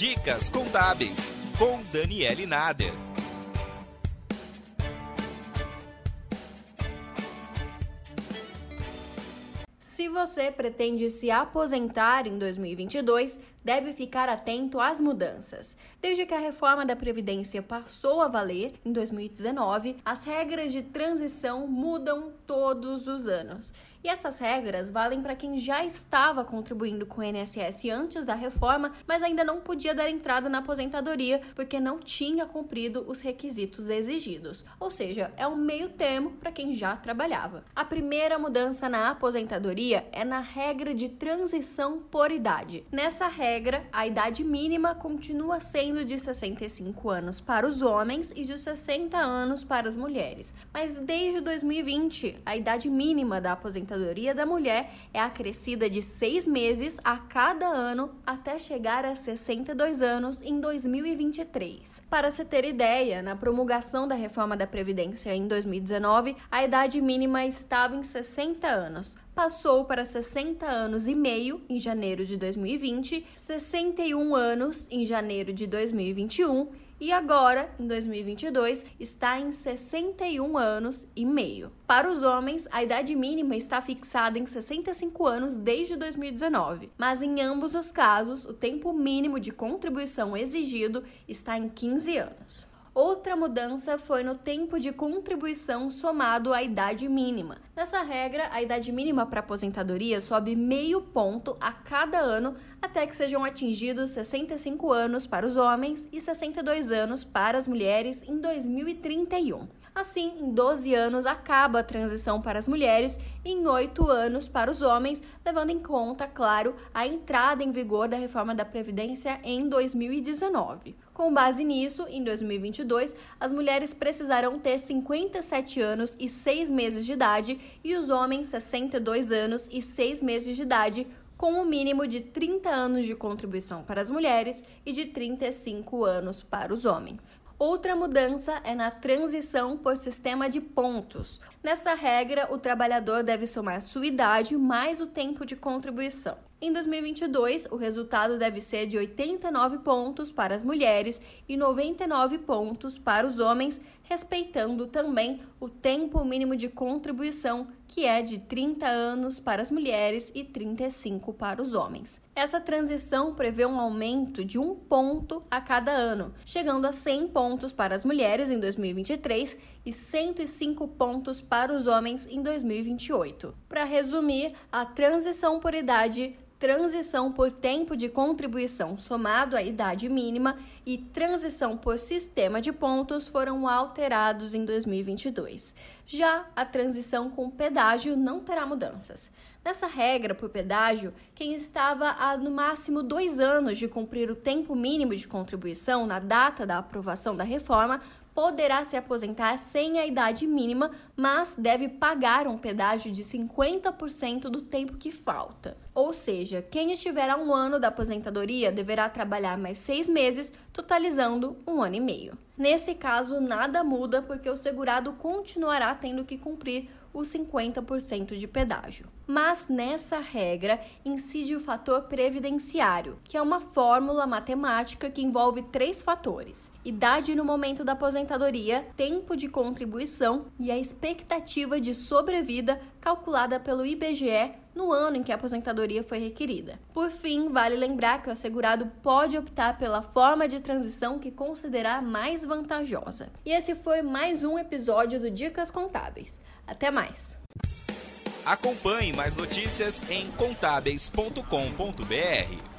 Dicas Contábeis, com Daniele Nader. Se você pretende se aposentar em 2022, deve ficar atento às mudanças. Desde que a reforma da Previdência passou a valer, em 2019, as regras de transição mudam todos os anos. E essas regras valem para quem já estava contribuindo com o INSS antes da reforma, mas ainda não podia dar entrada na aposentadoria porque não tinha cumprido os requisitos exigidos. Ou seja, é um meio termo para quem já trabalhava. A primeira mudança na aposentadoria é na regra de transição por idade. Nessa regra, a idade mínima continua sendo de 65 anos para os homens e de 60 anos para as mulheres. Mas desde 2020, a idade mínima da aposentadoria aposentadoria da mulher é acrescida de seis meses a cada ano até chegar a 62 anos em 2023. Para se ter ideia, na promulgação da reforma da Previdência em 2019, a idade mínima estava em 60 anos passou para 60 anos e meio em janeiro de 2020, 61 anos em janeiro de 2021 e agora, em 2022, está em 61 anos e meio. Para os homens, a idade mínima está fixada em 65 anos desde 2019, mas em ambos os casos, o tempo mínimo de contribuição exigido está em 15 anos. Outra mudança foi no tempo de contribuição somado à idade mínima. Nessa regra, a idade mínima para aposentadoria sobe meio ponto a cada ano até que sejam atingidos 65 anos para os homens e 62 anos para as mulheres em 2031. Assim, em 12 anos acaba a transição para as mulheres e em 8 anos para os homens, levando em conta, claro, a entrada em vigor da reforma da Previdência em 2019. Com base nisso, em 2022, as mulheres precisarão ter 57 anos e 6 meses de idade e os homens 62 anos e 6 meses de idade, com um mínimo de 30 anos de contribuição para as mulheres e de 35 anos para os homens. Outra mudança é na transição por sistema de pontos. Nessa regra, o trabalhador deve somar sua idade mais o tempo de contribuição. Em 2022, o resultado deve ser de 89 pontos para as mulheres e 99 pontos para os homens, respeitando também o tempo mínimo de contribuição, que é de 30 anos para as mulheres e 35 para os homens. Essa transição prevê um aumento de um ponto a cada ano, chegando a 100 pontos para as mulheres em 2023 e 105 pontos para os homens em 2028. Para resumir, a transição por idade transição por tempo de contribuição somado à idade mínima e transição por sistema de pontos foram alterados em 2022. Já a transição com pedágio não terá mudanças. Nessa regra por pedágio, quem estava há no máximo dois anos de cumprir o tempo mínimo de contribuição na data da aprovação da reforma poderá se aposentar sem a idade mínima, mas deve pagar um pedágio de 50% do tempo que falta. Ou seja, quem estiver a um ano da aposentadoria deverá trabalhar mais seis meses, totalizando um ano e meio. Nesse caso, nada muda porque o segurado continuará tendo que cumprir os 50% de pedágio. Mas nessa regra incide o fator previdenciário, que é uma fórmula matemática que envolve três fatores: idade no momento da aposentadoria, tempo de contribuição e a expectativa de sobrevida calculada pelo IBGE no ano em que a aposentadoria foi requerida. Por fim, vale lembrar que o assegurado pode optar pela forma de transição que considerar mais vantajosa. E esse foi mais um episódio do Dicas Contábeis. Até mais! Acompanhe mais notícias em contábeis.com.br.